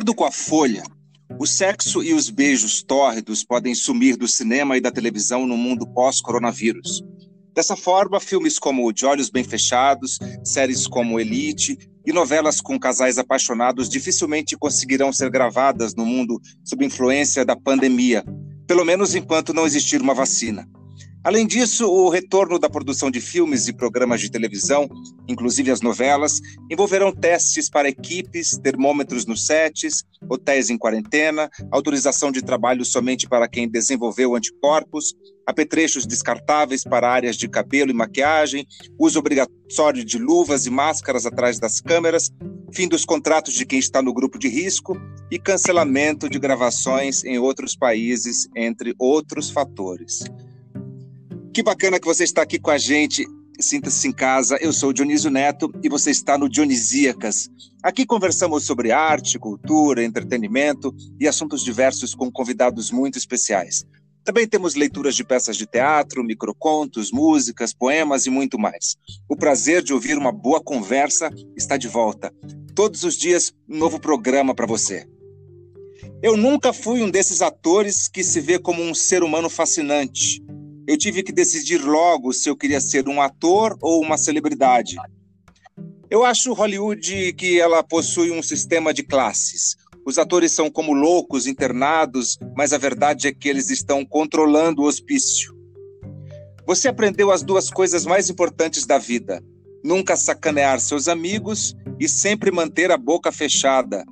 acordo com a Folha, o sexo e os beijos tórridos podem sumir do cinema e da televisão no mundo pós-coronavírus. Dessa forma, filmes como De Olhos Bem Fechados, séries como Elite e novelas com casais apaixonados dificilmente conseguirão ser gravadas no mundo sob influência da pandemia, pelo menos enquanto não existir uma vacina. Além disso, o retorno da produção de filmes e programas de televisão, inclusive as novelas, envolverão testes para equipes, termômetros nos sets, hotéis em quarentena, autorização de trabalho somente para quem desenvolveu anticorpos, apetrechos descartáveis para áreas de cabelo e maquiagem, uso obrigatório de luvas e máscaras atrás das câmeras, fim dos contratos de quem está no grupo de risco e cancelamento de gravações em outros países, entre outros fatores. Que bacana que você está aqui com a gente. Sinta-se em casa. Eu sou Dionísio Neto e você está no Dionisíacas. Aqui conversamos sobre arte, cultura, entretenimento e assuntos diversos com convidados muito especiais. Também temos leituras de peças de teatro, microcontos, músicas, poemas e muito mais. O prazer de ouvir uma boa conversa está de volta. Todos os dias, um novo programa para você. Eu nunca fui um desses atores que se vê como um ser humano fascinante eu tive que decidir logo se eu queria ser um ator ou uma celebridade. Eu acho Hollywood que ela possui um sistema de classes. Os atores são como loucos internados, mas a verdade é que eles estão controlando o hospício. Você aprendeu as duas coisas mais importantes da vida: nunca sacanear seus amigos e sempre manter a boca fechada.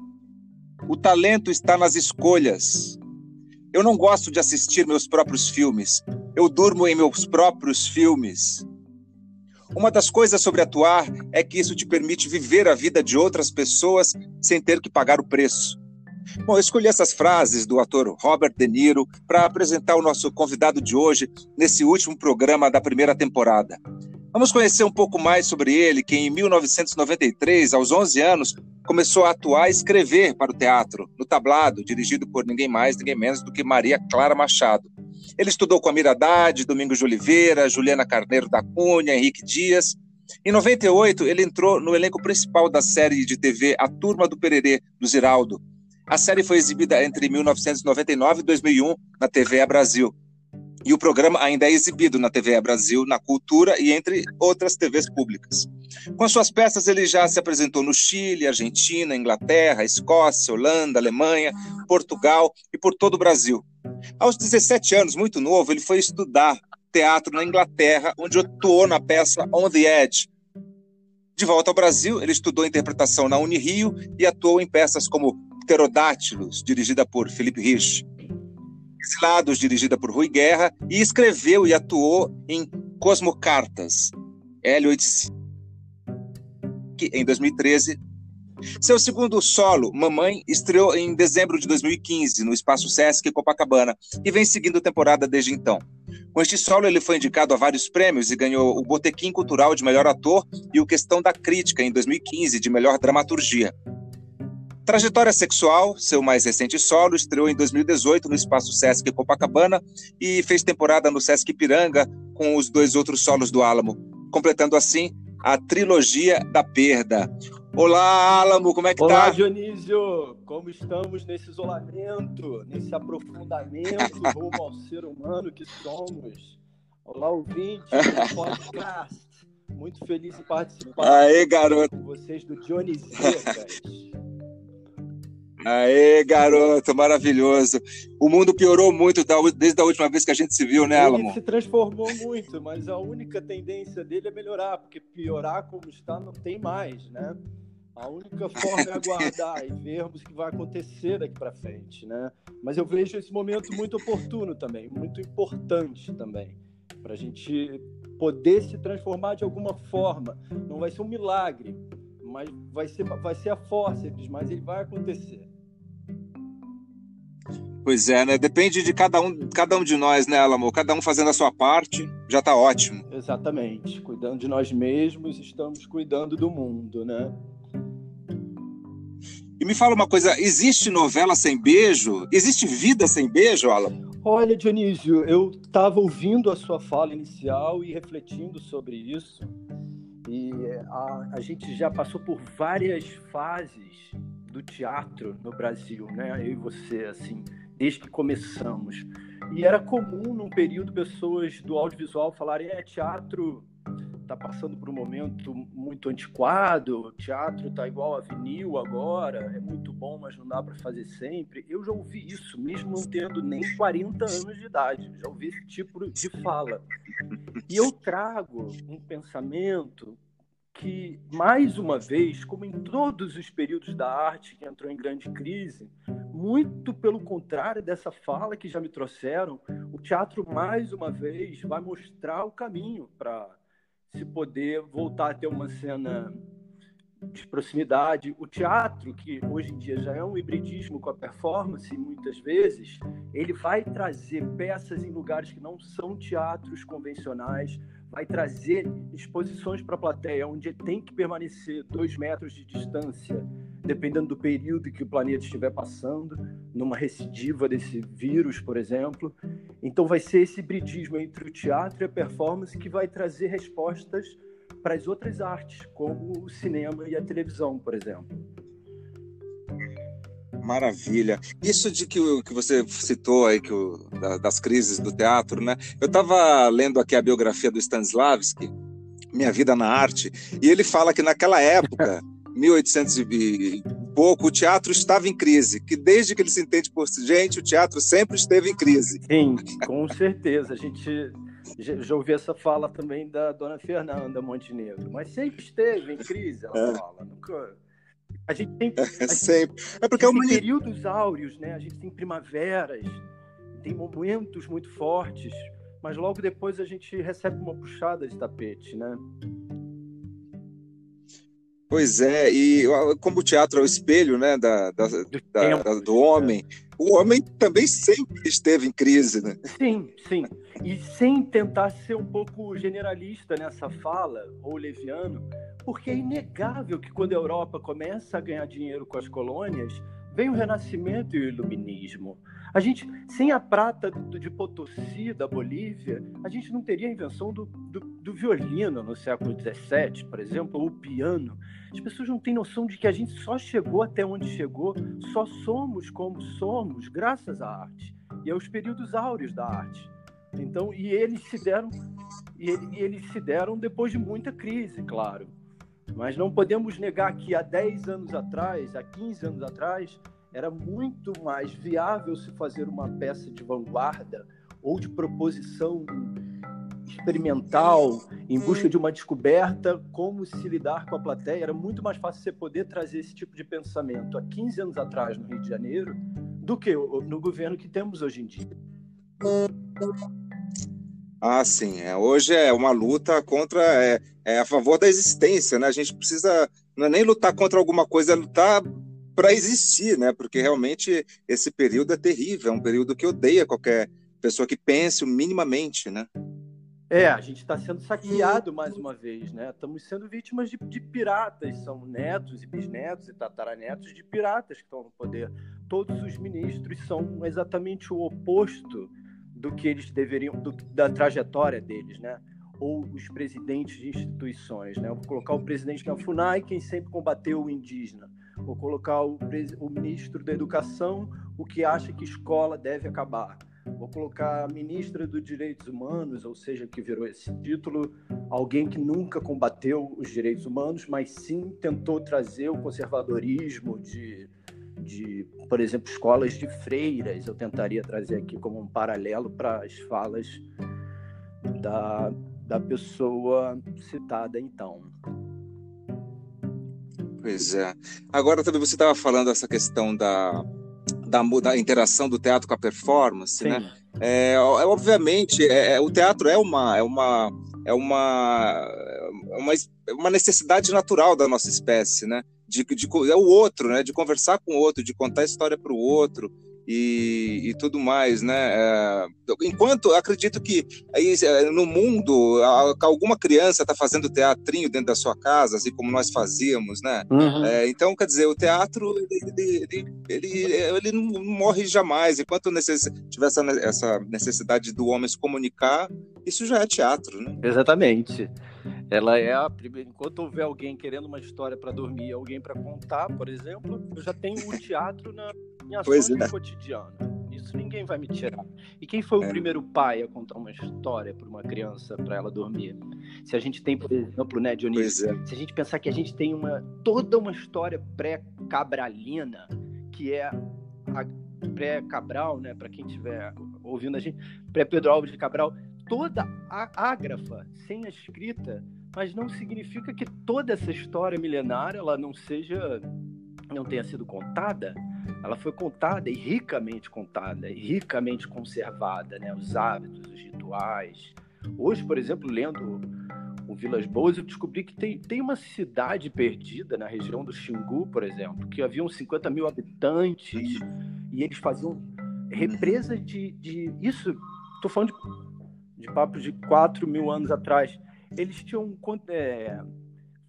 O talento está nas escolhas. Eu não gosto de assistir meus próprios filmes. Eu durmo em meus próprios filmes. Uma das coisas sobre atuar é que isso te permite viver a vida de outras pessoas sem ter que pagar o preço. Bom, eu escolhi essas frases do ator Robert De Niro para apresentar o nosso convidado de hoje nesse último programa da primeira temporada. Vamos conhecer um pouco mais sobre ele, que em 1993, aos 11 anos, começou a atuar e escrever para o teatro, no tablado, dirigido por ninguém mais, ninguém menos do que Maria Clara Machado. Ele estudou com Amir Haddad, Domingos de Oliveira, Juliana Carneiro da Cunha, Henrique Dias. Em 98, ele entrou no elenco principal da série de TV A Turma do Pererê, do Ziraldo. A série foi exibida entre 1999 e 2001 na TV Brasil. E o programa ainda é exibido na TV Brasil, na Cultura e entre outras TVs públicas. Com suas peças, ele já se apresentou no Chile, Argentina, Inglaterra, Escócia, Holanda, Alemanha, Portugal e por todo o Brasil. Aos 17 anos, muito novo, ele foi estudar teatro na Inglaterra, onde atuou na peça On the Edge. De volta ao Brasil, ele estudou interpretação na Unirio e atuou em peças como Pterodátilos, dirigida por Felipe Rich, Exilados, dirigida por Rui Guerra, e escreveu e atuou em Cosmocartas, L85, em 2013. Seu segundo solo, Mamãe, estreou em dezembro de 2015 no Espaço Sesc Copacabana e vem seguindo temporada desde então. Com este solo, ele foi indicado a vários prêmios e ganhou o Botequim Cultural de Melhor Ator e o Questão da Crítica em 2015 de Melhor Dramaturgia. Trajetória Sexual, seu mais recente solo, estreou em 2018 no Espaço Sesc Copacabana e fez temporada no Sesc Piranga com os dois outros solos do Álamo, completando assim a trilogia da perda. Olá, Álamo, como é que Olá, tá? Olá, Dionísio, como estamos nesse isolamento, nesse aprofundamento rumo ao ser humano que somos? Olá, ouvinte do podcast. Muito feliz em participar Aê, garoto. com vocês do Dionisíacas. Aê, garoto, maravilhoso. O mundo piorou muito desde a última vez que a gente se viu, né, Alamo? Ele se transformou muito, mas a única tendência dele é melhorar, porque piorar como está não tem mais, né? A única forma é aguardar e vermos o que vai acontecer daqui para frente, né? Mas eu vejo esse momento muito oportuno também, muito importante também, para a gente poder se transformar de alguma forma. Não vai ser um milagre, mas vai ser, vai ser a forceps, mas ele vai acontecer. Pois é, né? Depende de cada um, cada um de nós, né, Alamo? Cada um fazendo a sua parte, já está ótimo. Exatamente. Cuidando de nós mesmos, estamos cuidando do mundo, né? E me fala uma coisa, existe novela sem beijo? Existe vida sem beijo, Alamo? Olha, Dionísio, eu estava ouvindo a sua fala inicial e refletindo sobre isso. E a, a gente já passou por várias fases do teatro no Brasil, né? Eu e você, assim, desde que começamos. E era comum num período pessoas do audiovisual falarem: é teatro está passando por um momento muito antiquado, teatro está igual a vinil agora, é muito bom, mas não dá para fazer sempre. Eu já ouvi isso, mesmo não tendo nem 40 anos de idade, já ouvi esse tipo de fala. E eu trago um pensamento que, mais uma vez, como em todos os períodos da arte que entrou em grande crise, muito pelo contrário dessa fala que já me trouxeram, o teatro, mais uma vez, vai mostrar o caminho para se poder voltar a ter uma cena de proximidade. O teatro, que hoje em dia já é um hibridismo com a performance, muitas vezes, ele vai trazer peças em lugares que não são teatros convencionais, vai trazer exposições para a plateia, onde tem que permanecer dois metros de distância, dependendo do período que o planeta estiver passando, numa recidiva desse vírus, por exemplo. Então, vai ser esse hibridismo entre o teatro e a performance que vai trazer respostas para as outras artes, como o cinema e a televisão, por exemplo. Maravilha. Isso de que, que você citou aí que o, das crises do teatro, né? Eu estava lendo aqui a biografia do Stanislavski, Minha Vida na Arte, e ele fala que naquela época, 1800 e pouco, o teatro estava em crise, que desde que ele se entende por gente, o teatro sempre esteve em crise. Sim, com certeza. A gente já ouvi essa fala também da dona Fernanda Montenegro, mas sempre esteve em crise, ela é. fala. Nunca a gente tem, a gente, Sempre. É porque é uma... períodos áureos, né? A gente tem primaveras, tem momentos muito fortes, mas logo depois a gente recebe uma puxada de tapete, né? Pois é, e como o teatro é o espelho né, da, da, do, da, do homem, é. O homem também sempre esteve em crise, né? Sim, sim. E sem tentar ser um pouco generalista nessa fala, ou leviano, porque é inegável que quando a Europa começa a ganhar dinheiro com as colônias, vem o Renascimento e o Iluminismo. A gente, sem a prata de Potosí, da Bolívia, a gente não teria a invenção do, do, do violino no século XVII, por exemplo, ou o piano. As pessoas não têm noção de que a gente só chegou até onde chegou, só somos como somos graças à arte e aos períodos áureos da arte. Então, e eles se deram e eles se deram depois de muita crise, claro. Mas não podemos negar que há 10 anos atrás, há 15 anos atrás, era muito mais viável se fazer uma peça de vanguarda ou de proposição experimental, em busca de uma descoberta, como se lidar com a plateia. Era muito mais fácil você poder trazer esse tipo de pensamento há 15 anos atrás no Rio de Janeiro do que no governo que temos hoje em dia. Ah, sim. É, hoje é uma luta contra, é, é, a favor da existência, né? A gente precisa, não é nem lutar contra alguma coisa, é lutar para existir, né? Porque realmente esse período é terrível, é um período que odeia qualquer pessoa que pense minimamente, né? É, a gente está sendo saqueado mais uma vez, né? Estamos sendo vítimas de, de, piratas, são netos e bisnetos e tataranetos de piratas que estão no poder. Todos os ministros são exatamente o oposto do que eles deveriam, do, da trajetória deles, né? Ou os presidentes de instituições, né? vou colocar o presidente da FUNAI, quem sempre combateu o indígena. Vou colocar o, o ministro da Educação, o que acha que escola deve acabar. Vou colocar a ministra dos Direitos Humanos, ou seja, que virou esse título, alguém que nunca combateu os direitos humanos, mas sim tentou trazer o conservadorismo de de, por exemplo, escolas de freiras. Eu tentaria trazer aqui como um paralelo para as falas da, da pessoa citada então. Pois é. Agora também você estava falando essa questão da, da, da, interação do teatro com a performance, Sim. né? É, é obviamente, é, é, o teatro é uma, é uma, é uma, é uma, uma necessidade natural da nossa espécie, né? De, de, é o outro, né? De conversar com o outro, de contar a história para o outro e, e, tudo mais, né? É, enquanto acredito que aí, é, no mundo alguma criança está fazendo teatrinho dentro da sua casa, assim como nós fazíamos, né? Uhum. É, então, quer dizer, o teatro ele, ele, ele, ele não morre jamais. Enquanto necess... tiver essa, essa necessidade do homem se comunicar, isso já é teatro, né? Exatamente. Ela é a primeira. Enquanto houver alguém querendo uma história para dormir, alguém para contar, por exemplo, eu já tenho o teatro na minha ações é. cotidiana. Isso ninguém vai me tirar. E quem foi é. o primeiro pai a contar uma história para uma criança para ela dormir? Se a gente tem, por exemplo, né, Dionísio? É. Se a gente pensar que a gente tem uma toda uma história pré-cabralina, que é a pré-Cabral, né, para quem estiver ouvindo a gente, pré-Pedro Alves de Cabral, toda a ágrafa sem a escrita mas não significa que toda essa história milenária ela não seja não tenha sido contada. Ela foi contada e ricamente contada e ricamente conservada né? Os hábitos os rituais. Hoje por exemplo lendo o Vilas Boas eu descobri que tem, tem uma cidade perdida na região do Xingu por exemplo que haviam 50 mil habitantes e eles faziam represas de, de isso estou falando de, de papos de 4 mil anos atrás eles tinham é,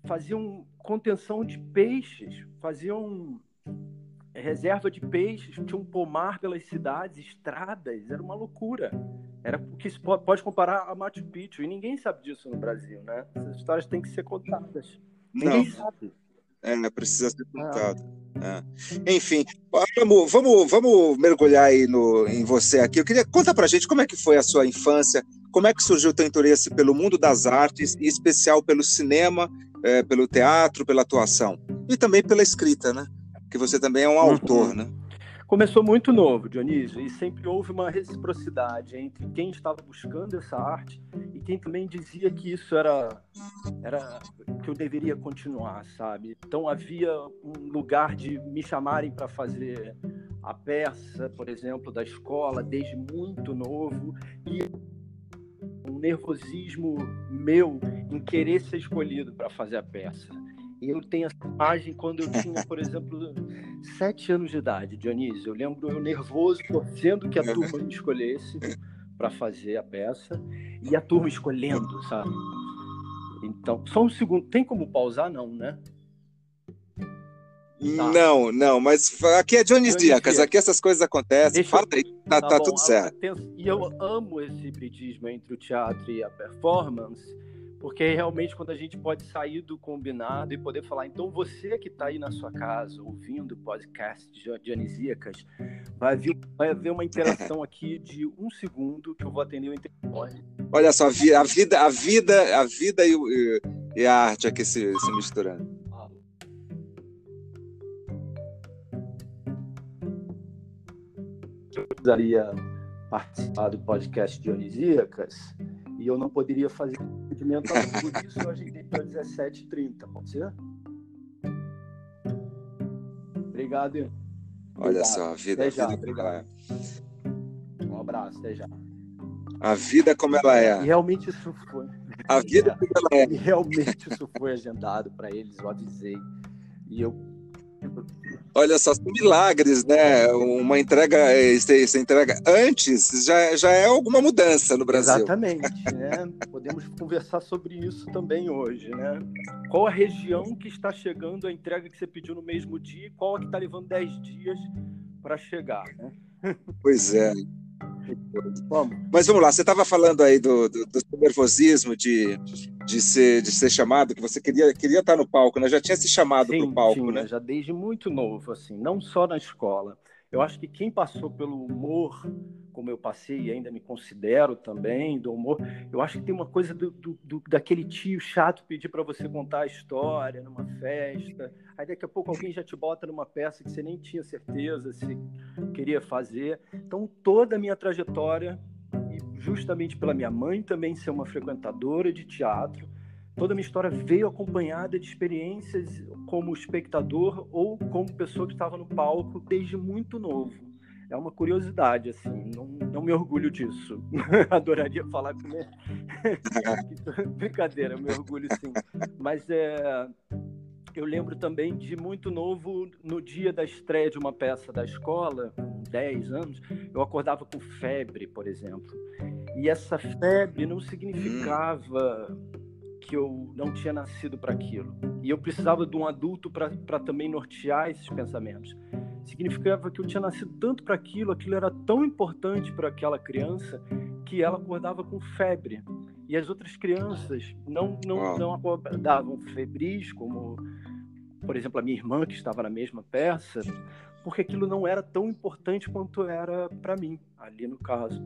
faziam contenção de peixes, faziam reserva de peixes, tinham pomar pelas cidades, estradas, era uma loucura. Era porque se pode comparar a Machu Picchu e ninguém sabe disso no Brasil, né? Essas histórias têm que ser contadas. Ninguém Não. sabe. É, precisa ser contado. É. Enfim, vamos, vamos, vamos mergulhar aí no, em você aqui. Eu queria conta pra gente como é que foi a sua infância, como é que surgiu o teu interesse pelo mundo das artes, em especial pelo cinema, é, pelo teatro, pela atuação e também pela escrita, né? Que você também é um uhum. autor, né? Começou muito novo, Dionísio, e sempre houve uma reciprocidade entre quem estava buscando essa arte e quem também dizia que isso era, era que eu deveria continuar, sabe? Então havia um lugar de me chamarem para fazer a peça, por exemplo, da escola desde muito novo e um nervosismo meu em querer ser escolhido para fazer a peça. E eu tenho essa imagem quando eu tinha, por exemplo, sete anos de idade, Dionísio. Eu lembro eu nervoso, torcendo que a turma me escolhesse para fazer a peça e a turma escolhendo, sabe? Então, só um segundo. Tem como pausar? Não, né? Tá. Não, não, mas aqui é Jones Diacas, aqui essas coisas acontecem. Deixa Fala aí, tá, tá, tá tudo certo. E eu amo esse hibridismo entre o teatro e a performance, porque realmente quando a gente pode sair do combinado e poder falar, então você que está aí na sua casa ouvindo o podcast de Dionisíacas, vai, vir, vai haver uma interação aqui de um segundo que eu vou atender o interfone. Olha só, a vida, a vida, a vida e, e a arte aqui se, se misturando. eu precisaria participar do podcast Dionisíacas e eu não poderia fazer atendimento Por isso eu agendei para 17h30, pode ser? Obrigado. Olha obrigado. só, a vida, até a vida obrigado. Um abraço, até já. A vida como ela é. E realmente isso foi. A vida como ela é. E realmente isso foi agendado para eles, eu avisei. E eu Olha só, são milagres, né? Uma entrega, essa entrega antes já, já é alguma mudança no Brasil. Exatamente, né? Podemos conversar sobre isso também hoje, né? Qual a região que está chegando a entrega que você pediu no mesmo dia e qual a que está levando 10 dias para chegar, né? Pois é. Vamos. Mas vamos lá, você estava falando aí do, do, do, nervosismo de, de, ser, de ser chamado, que você queria, queria estar no palco, né? Já tinha se chamado para o palco, né? Já desde muito novo, assim, não só na escola. Eu acho que quem passou pelo humor como eu passei e ainda me considero também do humor, eu acho que tem uma coisa do, do, do daquele tio chato pedir para você contar a história numa festa, aí daqui a pouco alguém já te bota numa peça que você nem tinha certeza se queria fazer. Então toda a minha trajetória, e justamente pela minha mãe também ser uma frequentadora de teatro, toda a minha história veio acompanhada de experiências como espectador ou como pessoa que estava no palco desde muito novo é uma curiosidade, assim, não, não me orgulho disso. Adoraria falar com ele. Brincadeira, eu me orgulho sim. Mas é, eu lembro também de muito novo, no dia da estreia de uma peça da escola, com 10 anos, eu acordava com febre, por exemplo. E essa febre não significava que eu não tinha nascido para aquilo. E eu precisava de um adulto para também nortear esses pensamentos significava que eu tinha nascido tanto para aquilo, aquilo era tão importante para aquela criança que ela acordava com febre. E as outras crianças não, não, não acordavam febris, como, por exemplo, a minha irmã, que estava na mesma peça, porque aquilo não era tão importante quanto era para mim, ali no caso.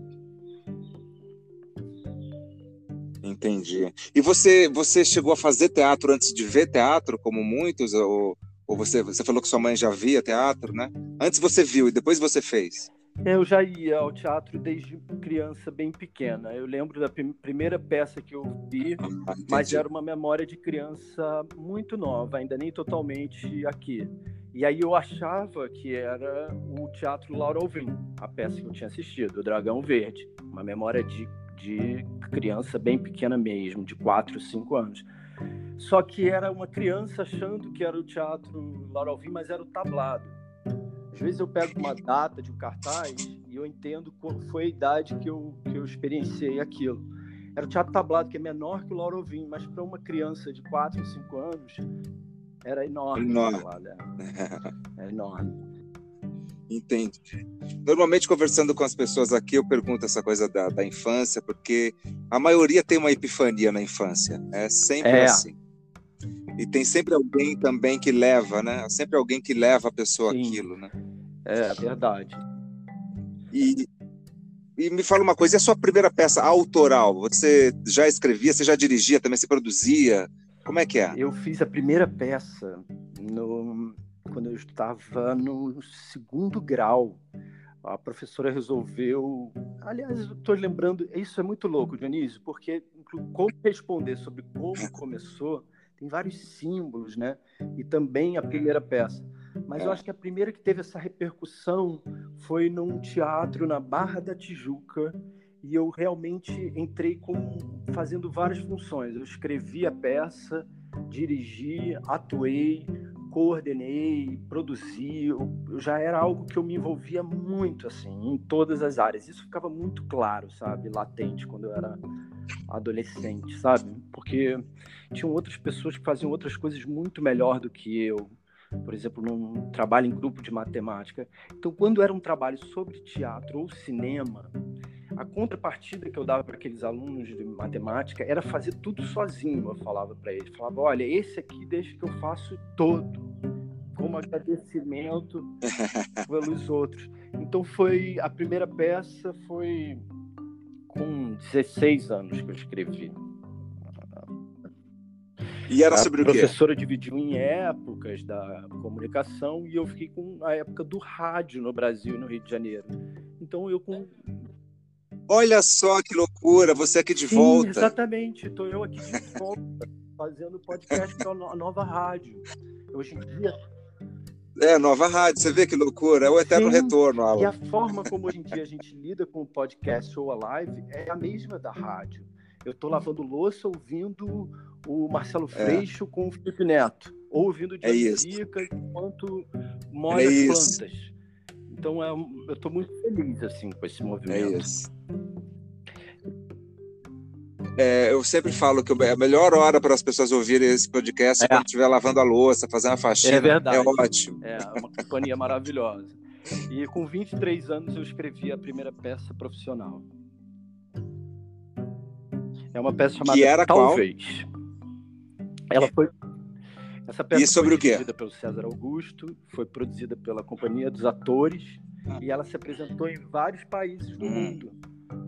Entendi. E você, você chegou a fazer teatro antes de ver teatro, como muitos? Ou, ou você, você falou que sua mãe já via teatro, né? Antes você viu e depois você fez? Eu já ia ao teatro desde criança bem pequena. Eu lembro da primeira peça que eu vi, ah, mas era uma memória de criança muito nova, ainda nem totalmente aqui. E aí eu achava que era o Teatro Laura Alvim, a peça que eu tinha assistido, O Dragão Verde. Uma memória de, de criança bem pequena mesmo, de 4, 5 anos. Só que era uma criança achando que era o Teatro Laura Alvim, mas era o tablado. Às vezes eu pego uma data de um cartaz e eu entendo qual foi a idade que eu, que eu experienciei aquilo. Era o teatro tablado, que é menor que o Lauro Vim, mas para uma criança de 4, 5 anos, era enorme. Enorme. Era enorme. Entendi. Normalmente, conversando com as pessoas aqui, eu pergunto essa coisa da, da infância, porque a maioria tem uma epifania na infância. É sempre é. assim. E tem sempre alguém também que leva, né? Sempre alguém que leva a pessoa Sim. aquilo, né? É verdade. E, e me fala uma coisa, e a sua primeira peça autoral? Você já escrevia, você já dirigia, também se produzia? Como é que é? Eu fiz a primeira peça no, quando eu estava no segundo grau. A professora resolveu. Aliás, estou lembrando, isso é muito louco, Dionísio, porque como responder sobre como começou tem vários símbolos, né? E também a primeira peça. Mas eu acho que a primeira que teve essa repercussão foi num teatro na Barra da Tijuca e eu realmente entrei com fazendo várias funções. Eu escrevi a peça, dirigi, atuei, coordenei, produzi. Eu, já era algo que eu me envolvia muito assim em todas as áreas. Isso ficava muito claro, sabe, latente quando eu era adolescente, sabe? Porque tinham outras pessoas que faziam outras coisas muito melhor do que eu. Por exemplo, num trabalho em grupo de matemática. Então, quando era um trabalho sobre teatro ou cinema, a contrapartida que eu dava para aqueles alunos de matemática era fazer tudo sozinho. Eu falava para eles, falava, olha, esse aqui deixa que eu faço todo, como agradecimento pelos outros. Então foi a primeira peça foi com 16 anos que eu escrevi. E era sobre o quê? A professora dividiu em épocas da comunicação e eu fiquei com a época do rádio no Brasil, no Rio de Janeiro. Então eu com Olha só que loucura, você aqui de Sim, volta. Exatamente, estou eu aqui de volta, fazendo podcast para a nova rádio. Hoje em dia. É, nova rádio, você vê que loucura, é o eterno Sim, retorno, Alan. E a forma como hoje em dia a gente lida com o podcast ou a live é a mesma da rádio. Eu estou lavando louça ouvindo o Marcelo é. Freixo é. com o Felipe Neto, ou ouvindo de é Dica enquanto molha é as plantas. Então é, eu estou muito feliz assim com esse movimento. É isso. É, eu sempre falo que a melhor hora para as pessoas ouvirem esse podcast é, é quando estiver lavando a louça, fazendo a faxina. É verdade. É ótimo. É uma companhia maravilhosa. E com 23 anos eu escrevi a primeira peça profissional. É uma peça chamada que era Talvez. Qual? Ela foi essa peça e sobre foi o quê? dirigida pelo César Augusto, foi produzida pela Companhia dos Atores ah. e ela se apresentou em vários países do hum. mundo.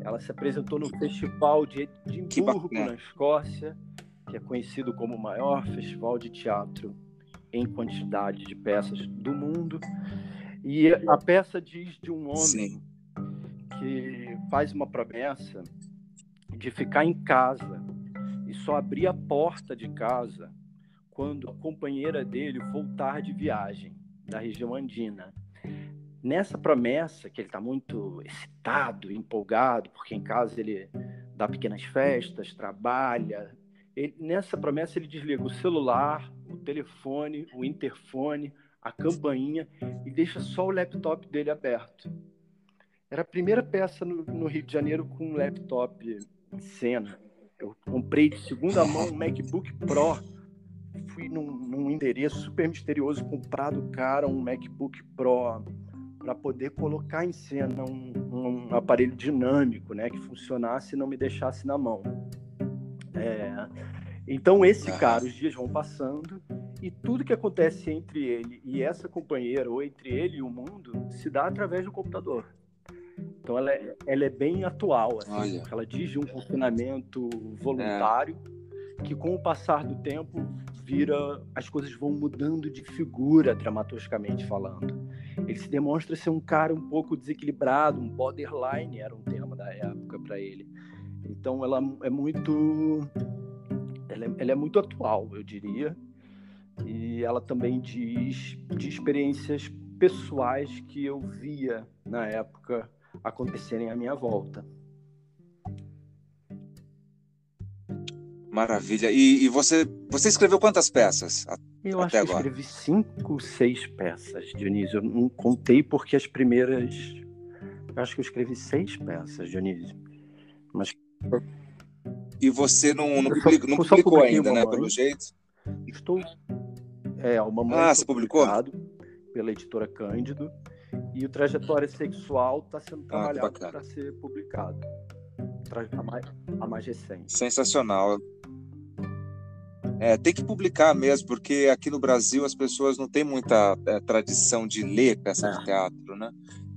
Ela se apresentou no Festival de Edimburgo, na Escócia, que é conhecido como o maior festival de teatro em quantidade de peças do mundo. E a peça diz de um homem Sim. que faz uma promessa de ficar em casa e só abrir a porta de casa quando a companheira dele voltar de viagem da região andina. Nessa promessa, que ele está muito excitado, empolgado, porque em casa ele dá pequenas festas, trabalha. Ele, nessa promessa, ele desliga o celular, o telefone, o interfone, a campainha e deixa só o laptop dele aberto. Era a primeira peça no, no Rio de Janeiro com um laptop cena. Eu comprei de segunda mão um MacBook Pro fui num, num endereço super misterioso comprar do cara um MacBook Pro para poder colocar em cena um, um, aparelho dinâmico, né, que funcionasse e não me deixasse na mão. É, então esse cara, os dias vão passando e tudo que acontece entre ele e essa companheira, ou entre ele e o mundo, se dá através do computador. Então ela é, ela é bem atual, assim, ela diz de um confinamento voluntário é. que com o passar do tempo vira as coisas vão mudando de figura dramaturgicamente falando. Ele se demonstra ser um cara um pouco desequilibrado, um borderline era um tema da época para ele. Então ela é muito ela é, ela é muito atual, eu diria. E ela também diz de experiências pessoais que eu via na época acontecerem à minha volta. Maravilha. E, e você, você escreveu quantas peças? Eu acho que agora? escrevi cinco, seis peças, Dionísio. Eu não contei porque as primeiras. Eu acho que eu escrevi seis peças, Dionísio. Mas. E você não, não, publicou, não publicou ainda, né? Pelo jeito? Estou. É, o Mamãe ah, você publicou? Pela editora Cândido. E o Trajetória Sexual está sendo ah, trabalhado ah, para ser publicado. A mais, a mais recente. Sensacional. É, tem que publicar mesmo, porque aqui no Brasil as pessoas não têm muita é, tradição de ler peça é. de teatro, né?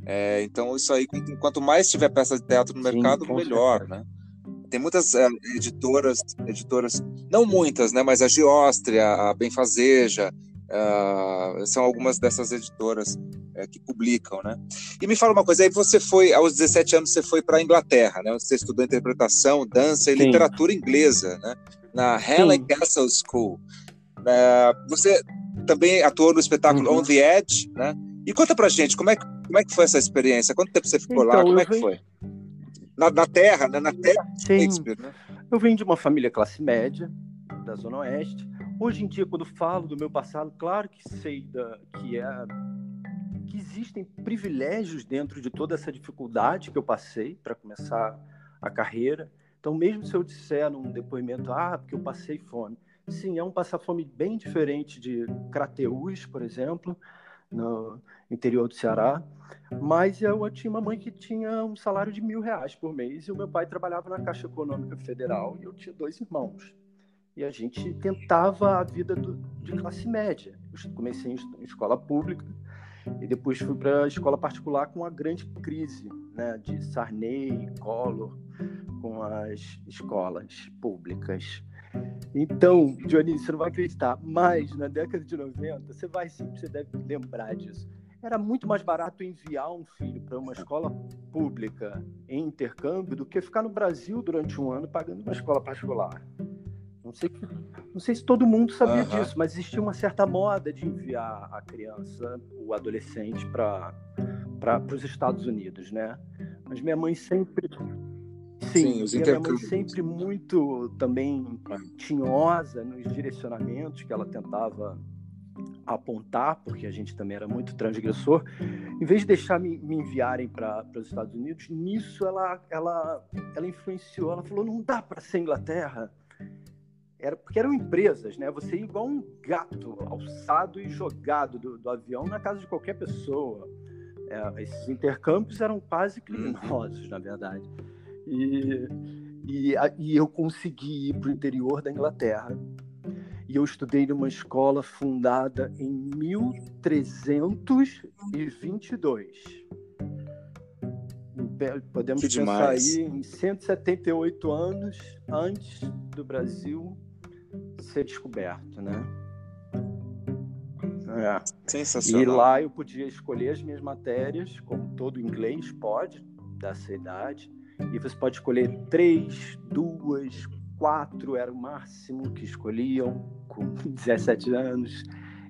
É, então isso aí, quanto mais tiver peça de teatro no Sim, mercado, melhor, certeza. né? Tem muitas é, editoras, editoras, não muitas, né? Mas a Gióstria, a Benfazeja, Uh, são algumas dessas editoras uh, que publicam, né? E me fala uma coisa, aí você foi, aos 17 anos, você foi para a Inglaterra, né? Você estudou interpretação, dança e Sim. literatura inglesa, né? Na Helen Castle School. Uh, você também atuou no espetáculo uhum. On the Edge, né? E conta pra gente, como é que, como é que foi essa experiência? Quanto tempo você ficou então, lá? Como é que vim... foi? Na, na, Terra, né? Na Terra Sim. Né? Eu vim de uma família classe média, da Zona Oeste, Hoje em dia, quando falo do meu passado, claro que sei da, que é que existem privilégios dentro de toda essa dificuldade que eu passei para começar a carreira. Então, mesmo se eu disser num depoimento, ah, porque eu passei fome, sim, é um passar fome bem diferente de Crateús, por exemplo, no interior do Ceará. Mas eu tinha uma mãe que tinha um salário de mil reais por mês e o meu pai trabalhava na Caixa Econômica Federal e eu tinha dois irmãos e a gente tentava a vida do, de classe média. Eu comecei em escola pública e depois fui para a escola particular com a grande crise né, de Sarney, Collor, com as escolas públicas. Então, Dionísio, você não vai acreditar, mas na década de 90, você vai sim, você deve lembrar disso. Era muito mais barato enviar um filho para uma escola pública em intercâmbio do que ficar no Brasil durante um ano pagando uma escola particular. Não sei, não sei se todo mundo sabia uhum. disso, mas existia uma certa moda de enviar a criança, o adolescente, para os Estados Unidos, né? Mas minha mãe sempre. Sim, Sim minha mãe sempre muito também tinhosa nos direcionamentos que ela tentava apontar, porque a gente também era muito transgressor, em vez de deixar me, me enviarem para os Estados Unidos, nisso ela, ela, ela influenciou, ela falou, não dá para ser Inglaterra, era porque eram empresas, né? Você ia igual um gato alçado e jogado do, do avião na casa de qualquer pessoa. É, esses intercâmbios eram quase criminosos, na verdade. E, e, e eu consegui ir para o interior da Inglaterra. E eu estudei numa escola fundada em 1322. Podemos que pensar demais. aí em 178 anos antes do Brasil ser descoberto, né? É. Sensacional. E lá eu podia escolher as minhas matérias, como todo inglês pode, dessa idade. E você pode escolher três, duas, quatro, era o máximo que escolhiam com 17 anos.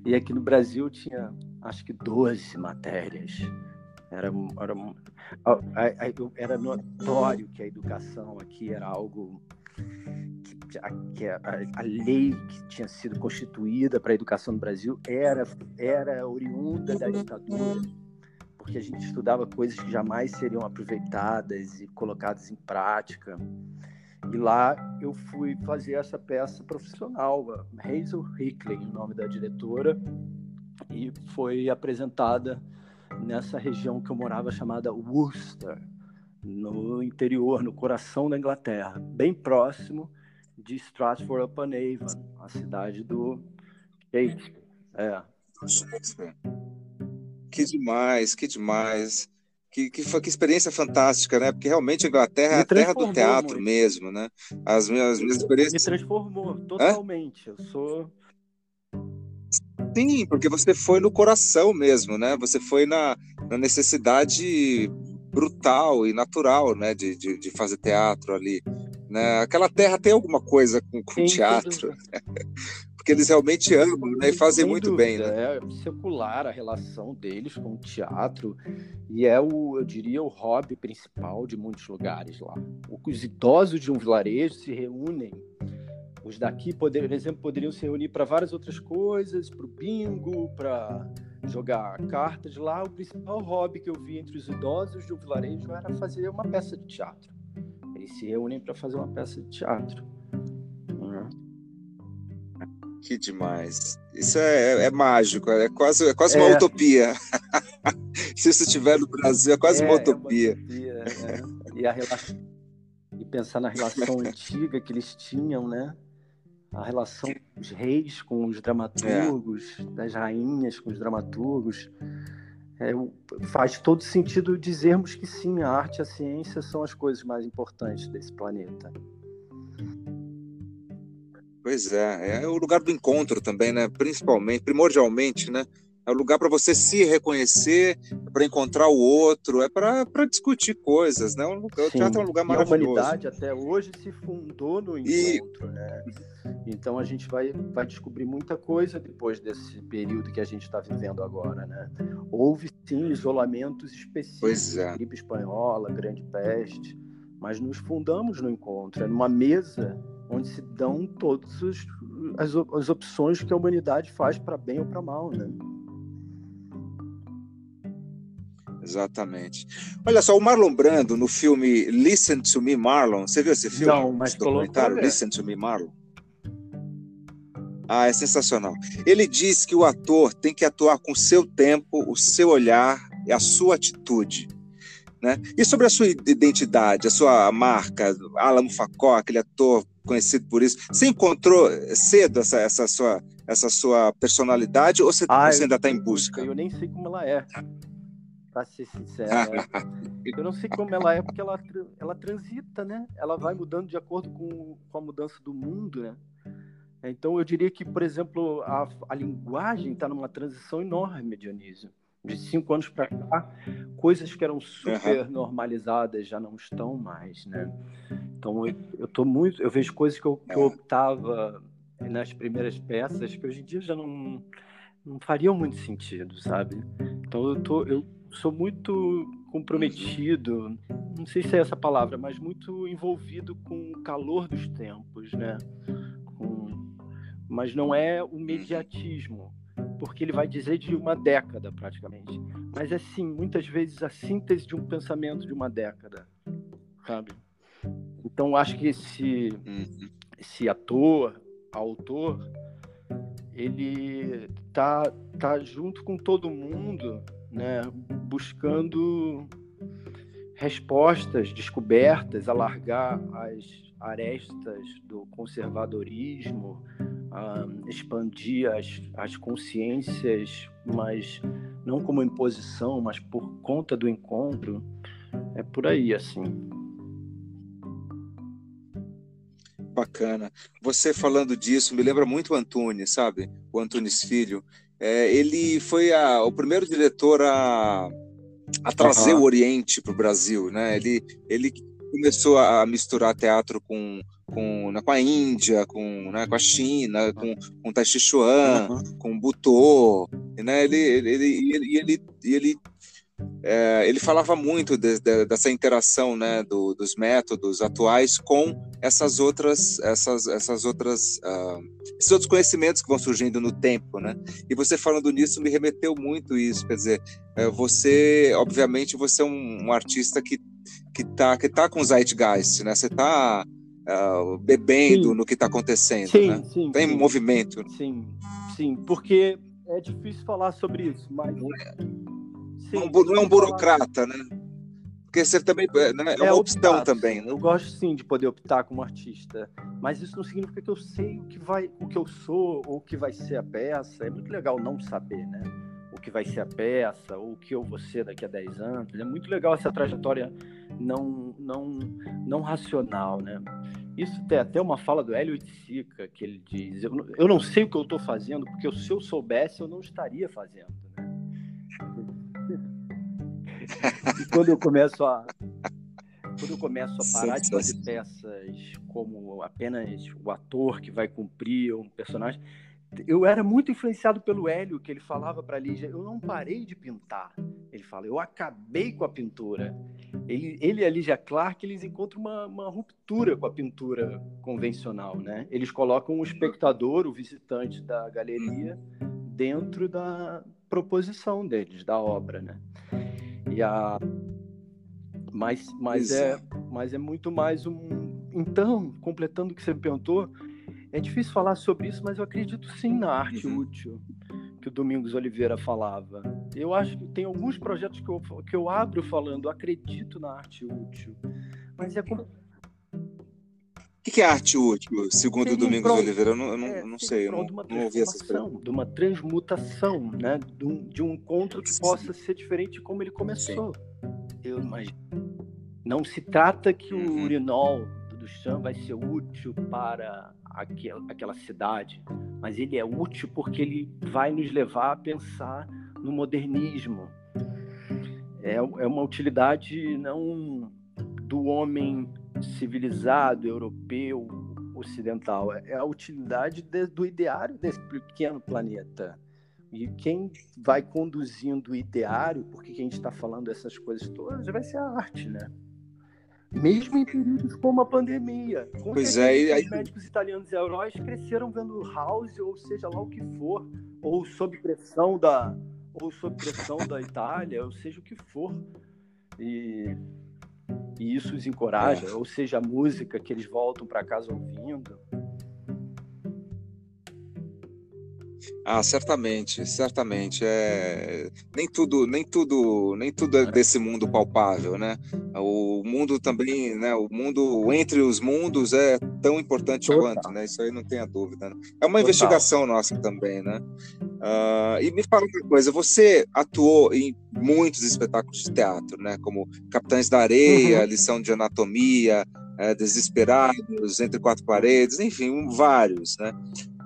E aqui no Brasil tinha, acho que 12 matérias. Era, era, era notório que a educação aqui era algo que a, a, a, lei que tinha sido constituída para a educação no Brasil era, era oriunda da ditadura, porque a gente estudava coisas que jamais seriam aproveitadas e colocadas em prática. E lá eu fui fazer essa peça profissional, Hazel Hickley, o nome da diretora, e foi apresentada nessa região que eu morava chamada Worcester, no interior, no coração da Inglaterra, bem próximo de Stratford-upon-Avon, a cidade do Shakespeare. É. Que demais, que demais. Que, que, que experiência fantástica, né? Porque realmente a Inglaterra é a terra do teatro muito. mesmo, né? As minhas, minhas experiências. Me transformou totalmente. Hã? Eu sou. Sim, porque você foi no coração mesmo, né? Você foi na, na necessidade brutal e natural, né? De, de, de, fazer teatro ali. Né? Aquela terra tem alguma coisa com, com teatro. Porque eles realmente amam né, e fazem muito bem. Né? É secular a relação deles com o teatro e é o, eu diria, o hobby principal de muitos lugares lá. Os idosos de um vilarejo se reúnem. Os daqui, por exemplo, poderiam se reunir para várias outras coisas, para o bingo, para jogar cartas. Lá, o principal hobby que eu vi entre os idosos de um vilarejo era fazer uma peça de teatro. Eles se reúnem para fazer uma peça de teatro. Que demais. Isso é, é mágico, é quase, é quase é. uma utopia. Se isso estiver no Brasil, é quase é, uma utopia. Uma utopia e, a relação, e pensar na relação antiga que eles tinham, né? A relação dos reis com os dramaturgos, é. das rainhas com os dramaturgos. É, faz todo sentido dizermos que sim, a arte e a ciência são as coisas mais importantes desse planeta. Pois é, é o lugar do encontro também, né? Principalmente, primordialmente, né? É o lugar para você se reconhecer, para encontrar o outro, é para discutir coisas, né? O, lugar, o teatro é um lugar maravilhoso. a humanidade até hoje se fundou no encontro, e... né? Então a gente vai, vai descobrir muita coisa depois desse período que a gente está vivendo agora, né? Houve sim isolamentos específicos, é. gripe espanhola, grande peste, mas nos fundamos no encontro, é numa mesa onde se dão todas as, as opções que a humanidade faz para bem ou para mal, né? Exatamente. Olha só, o Marlon Brando, no filme Listen to Me, Marlon, você viu esse filme? Não, mas documentário Listen to Me, Marlon? Ah, é sensacional. Ele diz que o ator tem que atuar com o seu tempo, o seu olhar e a sua atitude. Né? E sobre a sua identidade, a sua marca, Alan Facó, aquele ator conhecido por isso, você encontrou cedo essa, essa, sua, essa sua personalidade ou você, ah, você ainda está em busca? Eu nem sei como ela é, para ser sincero. eu não sei como ela é porque ela, ela transita, né? Ela vai mudando de acordo com, com a mudança do mundo, né? Então eu diria que, por exemplo, a, a linguagem está numa transição enorme, Dionísio de cinco anos para cá, coisas que eram super uhum. normalizadas já não estão mais, né? Então eu, eu tô muito, eu vejo coisas que eu, que eu optava nas primeiras peças que hoje em dia já não não fariam muito sentido, sabe? Então eu tô, eu sou muito comprometido, não sei se é essa palavra, mas muito envolvido com o calor dos tempos, né? Com, mas não é o mediatismo porque ele vai dizer de uma década praticamente. Mas é sim, muitas vezes a síntese de um pensamento de uma década, sabe? Então acho que esse, uhum. esse ator, autor, ele tá, tá junto com todo mundo, né, buscando respostas, descobertas, alargar as arestas do conservadorismo, uh, expandir as, as consciências, mas não como imposição, mas por conta do encontro. É por aí, assim. Bacana. Você falando disso me lembra muito o Antunes, sabe? O Antunes Filho. É, ele foi a, o primeiro diretor a, a trazer uhum. o Oriente para o Brasil, né? Ele, ele começou a misturar teatro com, com, né, com a Índia, com, né, com a China, com, com Tai Chi Chuan, uhum. com Butô, né? Ele, ele, ele, ele, ele, é, ele falava muito de, de, dessa interação, né, do, dos métodos atuais com essas outras, essas, essas outras, uh, esses outros conhecimentos que vão surgindo no tempo, né? E você falando nisso me remeteu muito isso, quer dizer, é, você, obviamente, você é um, um artista que que tá, que tá com Zeitgeist, né? Você tá uh, bebendo sim. no que está acontecendo, sim, né? Sim, tá em movimento. Sim, sim, porque é difícil falar sobre isso, mas... Sim, não, não é um burocrata, falar... né? Porque você também é, né, é uma opção também. Né? Eu gosto sim de poder optar como artista, mas isso não significa que eu sei o que vai, o que eu sou ou o que vai ser a peça. É muito legal não saber, né? O que vai ser a peça ou o que eu vou ser daqui a 10 anos. É muito legal essa trajetória não não não racional, né? Isso tem até uma fala do Hélio Sica que ele diz: eu, eu não sei o que eu estou fazendo porque se eu soubesse eu não estaria fazendo. Né? E quando eu começo a quando eu começo a parar de fazer peças como apenas o ator que vai cumprir um personagem, eu era muito influenciado pelo Hélio, que ele falava para Lígia, eu não parei de pintar. Ele fala, eu acabei com a pintura. Ele, ele e a Lígia Clark, eles encontram uma, uma ruptura com a pintura convencional, né? Eles colocam o espectador, o visitante da galeria, dentro da proposição deles, da obra, né? E a mas mas é mas é muito mais um então completando o que você me perguntou é difícil falar sobre isso mas eu acredito sim na arte uhum. útil que o Domingos Oliveira falava eu acho que tem alguns projetos que eu, que eu abro falando acredito na arte útil mas é como o que é arte útil, segundo o Domingos Oliveira? Eu não, eu não, é, não sei, eu não, não ouvi essa expressão. De uma transmutação, né? de, um, de um encontro que Sim. possa ser diferente de como ele começou. Sim. Eu imagino. Não se trata que o uhum. urinol vai ser útil para aquela, aquela cidade, mas ele é útil porque ele vai nos levar a pensar no modernismo. É, é uma utilidade não do homem civilizado, europeu, ocidental. É a utilidade de, do ideário desse pequeno planeta. E quem vai conduzindo o ideário, porque que a gente está falando essas coisas todas, vai ser a arte, né? Mesmo em períodos como a pandemia. Com pois é, aí... Os médicos italianos e heróis cresceram vendo House, ou seja lá o que for, ou sob pressão da, ou sob pressão da Itália, ou seja o que for. E e isso os encoraja, é. ou seja, a música que eles voltam para casa ouvindo. Ah, certamente, certamente. É... Nem tudo, nem tudo, nem tudo é desse mundo palpável, né? O mundo também, né? O mundo entre os mundos é tão importante Total. quanto, né? Isso aí não tenha dúvida. Né? É uma Total. investigação nossa também, né? Uh, e me fala uma coisa, você atuou em muitos espetáculos de teatro, né? Como Capitães da Areia, uhum. Lição de Anatomia, é, Desesperados, Entre Quatro Paredes, enfim, vários, né?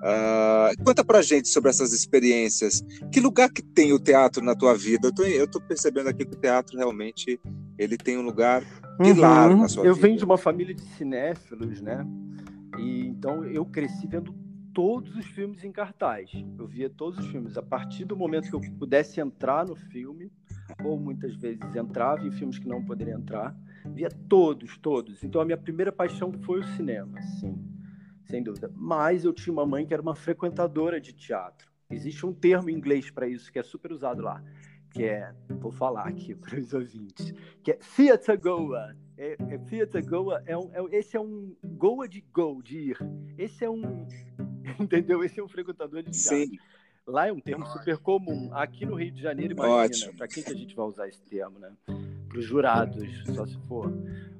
Uh, conta pra gente sobre essas experiências. Que lugar que tem o teatro na tua vida? Eu tô, eu tô percebendo aqui que o teatro realmente ele tem um lugar pilar uhum. na sua eu vida. Eu venho de uma família de cinéfilos, né? E então eu cresci vendo todos os filmes em cartaz. Eu via todos os filmes. A partir do momento que eu pudesse entrar no filme, ou muitas vezes entrava em filmes que não poderia entrar, via todos, todos. Então a minha primeira paixão foi o cinema, sim sem dúvida. Mas eu tinha uma mãe que era uma frequentadora de teatro. Existe um termo em inglês para isso que é super usado lá, que é, vou falar aqui para os ouvintes, que é theater goer. É, é theater goer é um, é, esse é um goa de go, de ir. Esse é um, entendeu? Esse é um frequentador de teatro. Sim. Lá é um termo super comum. Aqui no Rio de Janeiro, imagina, para quem que a gente vai usar esse termo, né? Para os jurados, só se for.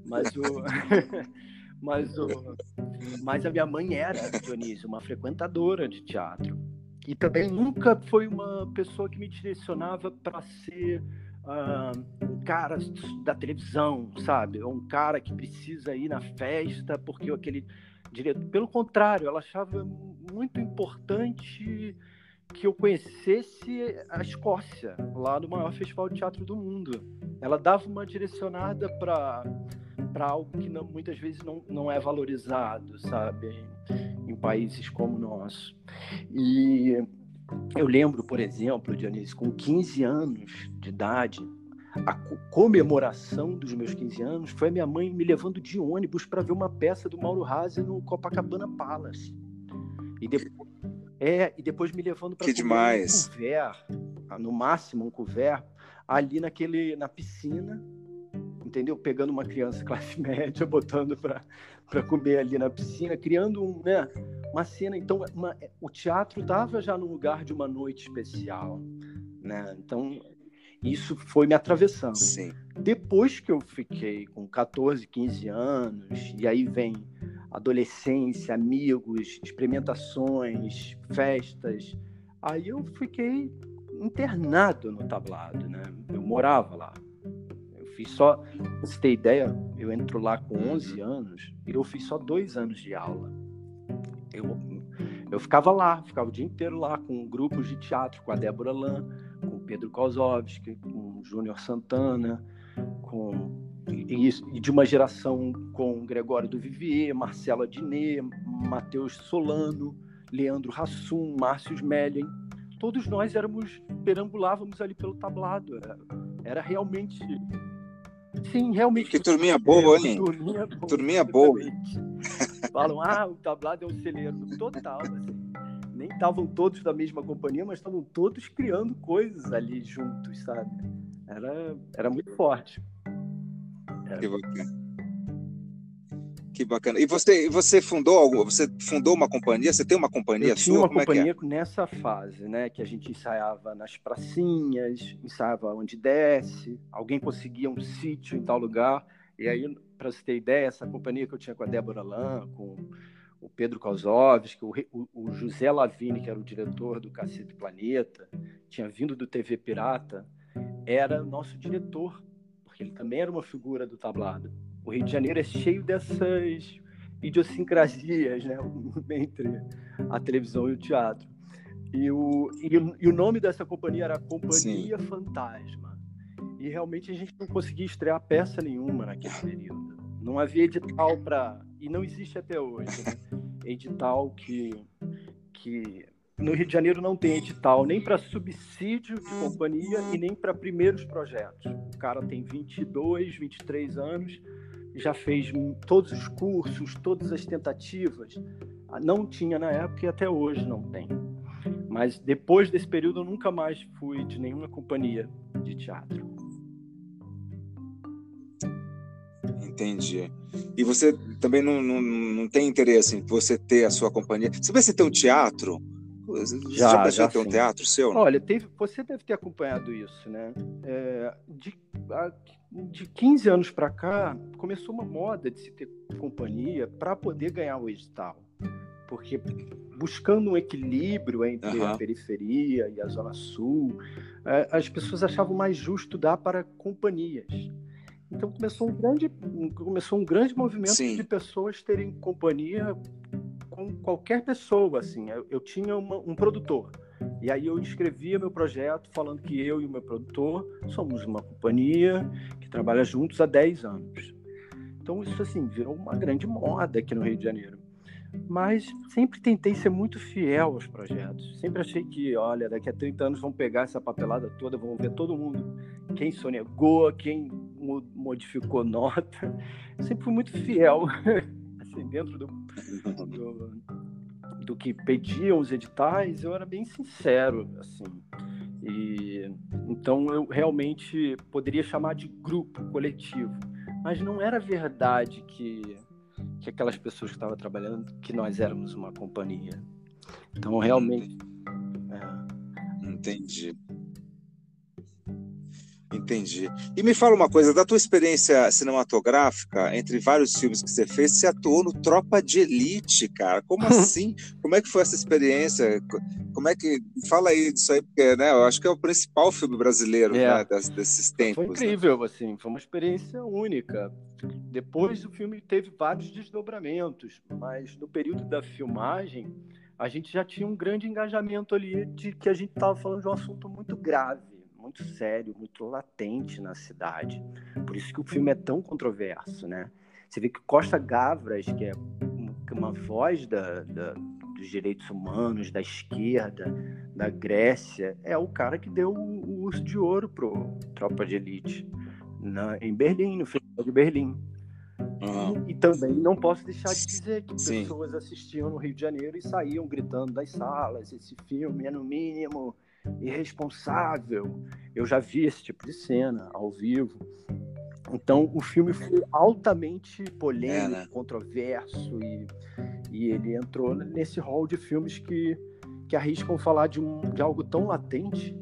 Mas o Mas, o, mas a minha mãe era, Dionísio, uma frequentadora de teatro. E também nunca foi uma pessoa que me direcionava para ser uh, um cara da televisão, sabe? Um cara que precisa ir na festa porque aquele diretor. Pelo contrário, ela achava muito importante que eu conhecesse a Escócia, lá no maior festival de teatro do mundo. Ela dava uma direcionada para para algo que não, muitas vezes não, não é valorizado, sabe, em, em países como o nosso. E eu lembro, por exemplo, Dionísio, com 15 anos de idade, a comemoração dos meus 15 anos foi a minha mãe me levando de ônibus para ver uma peça do Mauro Razzi no Copacabana Palace. E depois, é, e depois me levando para um couvert, no máximo um couvert, ali naquele, na piscina, entendeu? Pegando uma criança classe média, botando para comer ali na piscina, criando um, né, uma cena. Então, uma, o teatro estava já no lugar de uma noite especial, né? Então, Isso foi me atravessando. Sim. Depois que eu fiquei com 14, 15 anos, e aí vem adolescência, amigos, experimentações, festas, aí eu fiquei internado no tablado, né? Eu morava lá. Fiz só, pra você ter ideia, eu entro lá com 11 anos e eu fiz só dois anos de aula. Eu, eu ficava lá, ficava o dia inteiro lá com grupos de teatro, com a Débora Lan, com o Pedro Kozovski, com o Júnior Santana, com e, e, de uma geração com Gregório do Vivier, Marcela Diné, Matheus Solano, Leandro Hassum, Márcio Smelling. Todos nós éramos, perambulávamos ali pelo tablado. Era, era realmente. Sim, realmente. Que turminha boa, hein? Turminha boa. Turminha boa. Falam, ah, o tablado é um celeiro. Total, assim. Nem estavam todos da mesma companhia, mas estavam todos criando coisas ali juntos, sabe? Era, era muito forte. Que bacana. Que bacana. E você, você fundou algo? Você fundou uma companhia? Você tem uma companhia Eu tinha sua? uma Como companhia é que é? nessa fase, né? Que a gente ensaiava nas pracinhas, ensaiava onde desce, alguém conseguia um sítio em tal lugar. E aí, para você ter ideia, essa companhia que eu tinha com a Débora Lan, com o Pedro Kozovski, o, o, o José Lavini, que era o diretor do Cacete Planeta, tinha vindo do TV Pirata, era nosso diretor porque ele também era uma figura do tablado. O Rio de Janeiro é cheio dessas idiosincrasias, né, entre a televisão e o teatro. E o, e o, e o nome dessa companhia era Companhia Sim. Fantasma. E realmente a gente não conseguia estrear peça nenhuma naquele período. Não havia edital para. E não existe até hoje, né? Edital que, que no Rio de Janeiro não tem edital nem para subsídio de companhia e nem para primeiros projetos. O cara tem 22, 23 anos, já fez todos os cursos, todas as tentativas. Ah, não tinha na época e até hoje não tem. Mas depois desse período eu nunca mais fui de nenhuma companhia de teatro. Entendi. E você também não, não, não tem interesse em você ter a sua companhia? Você vai ter um teatro? Você já, já pensou em ter um teatro seu? Olha, teve, você deve ter acompanhado isso, né? É, de, de 15 anos para cá, começou uma moda de se ter companhia para poder ganhar o edital. Porque buscando um equilíbrio entre uhum. a periferia e a zona sul, é, as pessoas achavam mais justo dar para companhias. Então começou um grande, começou um grande movimento Sim. de pessoas terem companhia com qualquer pessoa, assim. Eu, eu tinha uma, um produtor. E aí eu escrevia meu projeto falando que eu e o meu produtor somos uma companhia que trabalha juntos há 10 anos. Então isso assim virou uma grande moda aqui no Rio de Janeiro. Mas sempre tentei ser muito fiel aos projetos. Sempre achei que, olha, daqui a 30 anos vão pegar essa papelada toda, vão ver todo mundo quem sonegou, quem modificou nota. Sempre fui muito fiel assim, dentro do, do, do, que pediam os editais, eu era bem sincero, assim. E, então eu realmente poderia chamar de grupo, coletivo. Mas não era verdade que, que aquelas pessoas que estavam trabalhando, que nós éramos uma companhia. Então realmente... É... Entendi. Entendi. E me fala uma coisa, da tua experiência cinematográfica, entre vários filmes que você fez, você atuou no Tropa de Elite, cara. Como assim? Como é que foi essa experiência? Como é que. Fala aí disso aí, porque né, eu acho que é o principal filme brasileiro é. né, desses tempos. Foi né? incrível, né? assim, foi uma experiência única. Depois o filme teve vários desdobramentos, mas no período da filmagem a gente já tinha um grande engajamento ali de que a gente estava falando de um assunto muito grave muito sério, muito latente na cidade. Por isso que o filme é tão controverso, né? Você vê que Costa Gavras, que é uma voz da, da, dos direitos humanos, da esquerda, da Grécia, é o cara que deu o, o urso de ouro pro Tropa de Elite na, em Berlim, no Festival de Berlim. Uhum. E, e, também não posso deixar de dizer que Sim. pessoas assistiam no Rio de Janeiro e saíam gritando das salas: esse filme é no mínimo irresponsável. Eu já vi esse tipo de cena ao vivo. Então, o filme foi altamente polêmico, é, né? controverso, e, e ele entrou nesse hall de filmes que, que arriscam falar de, um, de algo tão latente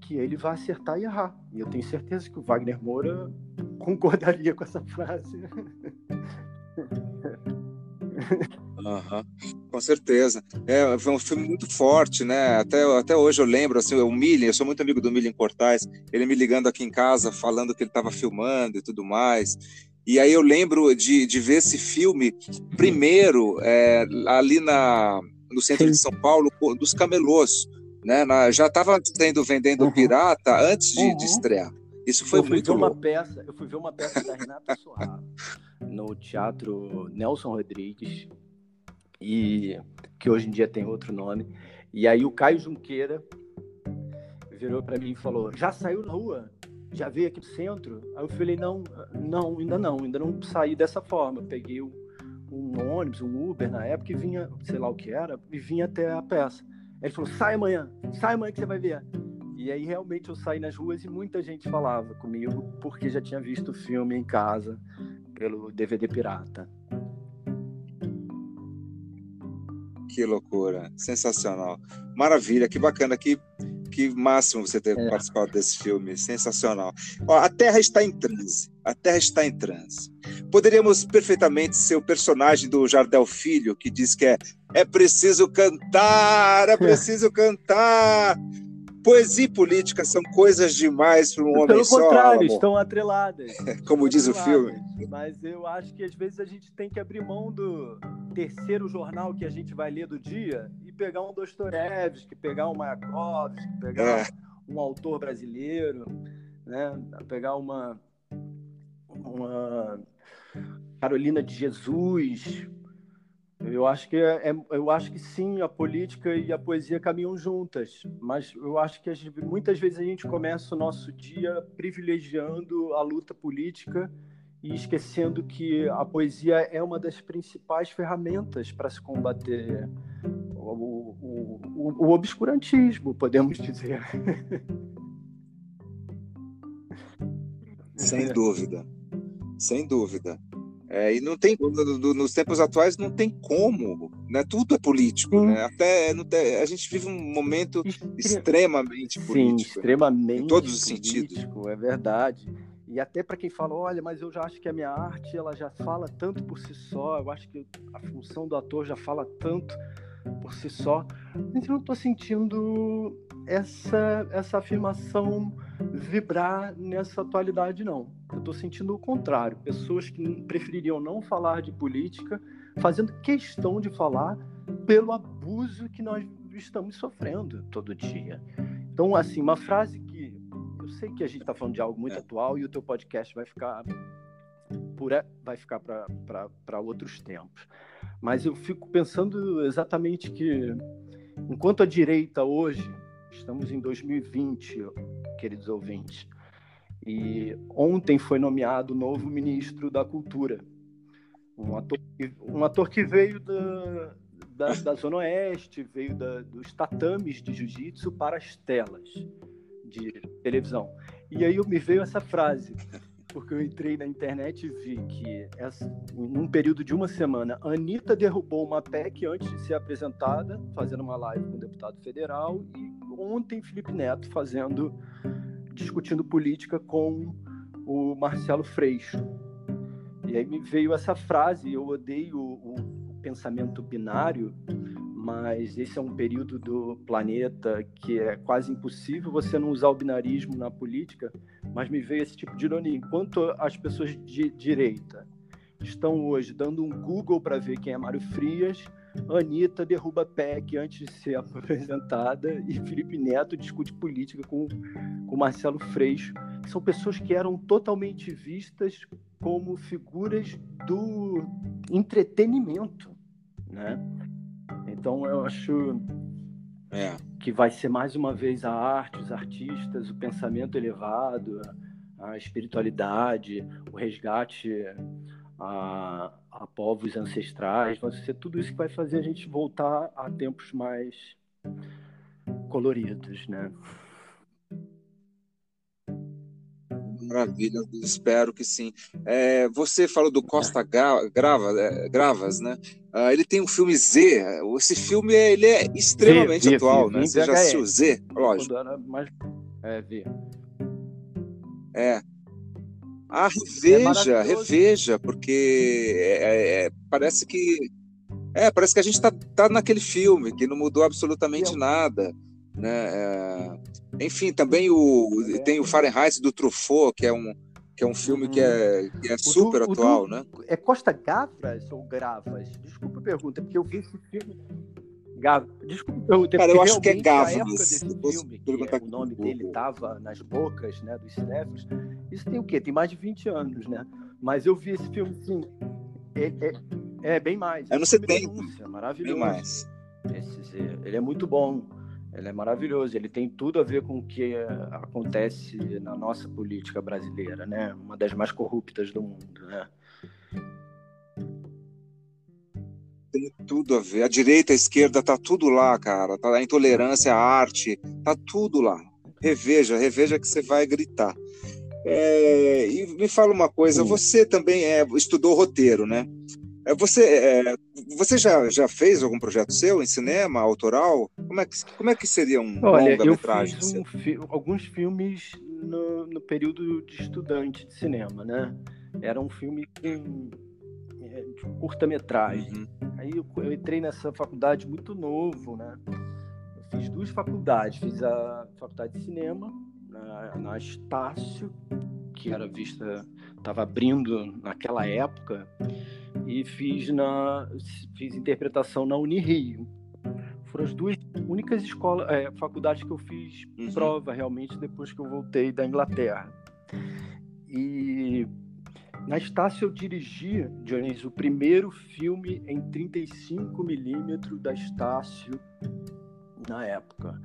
que ele vai acertar e errar. E eu tenho certeza que o Wagner Moura concordaria com essa frase. Uhum, com certeza. É, foi um filme muito forte, né? Até, até hoje eu lembro, assim, o Millen, eu sou muito amigo do Millen Cortais, ele me ligando aqui em casa, falando que ele estava filmando e tudo mais. E aí eu lembro de, de ver esse filme primeiro é, ali na, no centro de São Paulo, dos camelôs. Né? Na, já estava tendo vendendo uhum. pirata antes de, uhum. de, estrear. Isso foi eu muito ver uma peça, Eu fui ver uma peça da Renata Sorra no Teatro Nelson Rodrigues, e que hoje em dia tem outro nome. E aí o Caio Junqueira virou para mim e falou: Já saiu na rua? Já veio aqui no centro? Aí eu falei: Não, não, ainda não, ainda não saí dessa forma. peguei um, um ônibus, um Uber na época e vinha, sei lá o que era, e vinha até a peça. Ele falou: Sai amanhã, sai amanhã que você vai ver. E aí realmente eu saí nas ruas e muita gente falava comigo porque já tinha visto o filme em casa pelo DVD pirata. Que loucura, sensacional. Maravilha, que bacana, que, que máximo você ter é. participado desse filme, sensacional. Ó, a Terra está em transe, a Terra está em transe. Poderíamos perfeitamente ser o personagem do Jardel Filho, que diz que é, é preciso cantar, é preciso cantar. Poesia e política são coisas demais para um homem Pelo só. Pelo contrário, estão atreladas. Como diz atreladas. o filme. Mas eu acho que às vezes a gente tem que abrir mão do terceiro jornal que a gente vai ler do dia e pegar um Dostoiévski, pegar um Mayakovsky, pegar é. um autor brasileiro, né? pegar uma, uma Carolina de Jesus, eu acho que é, é, eu acho que sim, a política e a poesia caminham juntas, mas eu acho que gente, muitas vezes a gente começa o nosso dia privilegiando a luta política e esquecendo que a poesia é uma das principais ferramentas para se combater o, o, o, o obscurantismo, podemos dizer. Sem dúvida, sem dúvida. É, e não tem, nos tempos atuais não tem como, né? Tudo é político, né? Até tem, a gente vive um momento extremamente político. Sim, extremamente em todos os político, sentidos. É verdade. E até para quem fala, olha, mas eu já acho que a minha arte ela já fala tanto por si só. Eu acho que a função do ator já fala tanto por si só. Mas eu não estou sentindo essa essa afirmação vibrar nessa atualidade, não. Eu estou sentindo o contrário. Pessoas que prefeririam não falar de política, fazendo questão de falar pelo abuso que nós estamos sofrendo todo dia. Então, assim, uma frase que eu sei que a gente está falando de algo muito atual e o teu podcast vai ficar por vai ficar para outros tempos. Mas eu fico pensando exatamente que enquanto a direita hoje Estamos em 2020, queridos ouvintes. E ontem foi nomeado o novo ministro da Cultura. Um ator, um ator que veio da, da, da Zona Oeste, veio da, dos tatames de jiu-jitsu para as telas de televisão. E aí me veio essa frase: porque eu entrei na internet e vi que, essa, num período de uma semana, a Anitta derrubou uma PEC antes de ser apresentada, fazendo uma live com o deputado federal, e ontem Felipe Neto fazendo, discutindo política com o Marcelo Freixo. E aí me veio essa frase, eu odeio o, o pensamento binário, mas esse é um período do planeta que é quase impossível você não usar o binarismo na política, mas me veio esse tipo de ironia. Enquanto as pessoas de direita estão hoje dando um Google para ver quem é Mário Frias, Anitta derruba PEC antes de ser apresentada e Felipe Neto discute política com, com Marcelo Freixo, que são pessoas que eram totalmente vistas como figuras do entretenimento, né? Então eu acho é. que vai ser mais uma vez a arte, os artistas, o pensamento elevado, a espiritualidade, o resgate a, a povos ancestrais, vai ser tudo isso que vai fazer a gente voltar a tempos mais coloridos, né? Maravilha, espero que sim. É, você falou do Costa Grava, é, Gravas, né? Uh, ele tem um filme Z. Esse filme ele é extremamente atual, né? Você já assistiu Z? Lógico. É, vi. É. Ah, reveja, é reveja, porque é, é, é, parece que. É, parece que a gente está tá naquele filme, que não mudou absolutamente nada. Né? É, enfim, também o, tem o Fahrenheit do Truffaut, que é um, que é um filme que é, que é super do, atual, do, né? É Costa Gavras ou Gravas? Desculpa a pergunta, porque eu vi esse filme. Gav... Desculpa pergunta. Cara, eu acho que é Gavras. desse filme, que é, o nome dele estava nas bocas né, dos cinéfilos, isso tem o quê? Tem mais de 20 anos, né? Mas eu vi esse filme, sim. É, é, é bem mais. É no 70. Denúncia, maravilhoso. Bem mais. Esse, ele é muito bom. Ele é maravilhoso. Ele tem tudo a ver com o que eh, acontece na nossa política brasileira, né? Uma das mais corruptas do mundo, né? Tem tudo a ver. A direita, a esquerda, tá tudo lá, cara. Tá a intolerância, a arte, tá tudo lá. Reveja, reveja que você vai gritar. É, e me fala uma coisa, Sim. você também é, estudou roteiro, né? É, você, é, você já, já fez algum projeto seu em cinema, autoral? Como é que, como é que seria um longa-metragem? Um fi alguns filmes no, no, período de estudante de cinema, né? Era um filme com é, curta-metragem. Uhum. Aí eu, eu, entrei nessa faculdade muito novo, né? Eu fiz duas faculdades. Fiz a faculdade de cinema na, na Estácio, que era vista, estava abrindo naquela época, e fiz na fiz interpretação na Unirio. Foram as duas únicas escolas, é, faculdades que eu fiz uhum. prova realmente depois que eu voltei da Inglaterra. E na Estácio eu dirigi, Dionísio, o primeiro filme em 35 milímetros da Estácio na época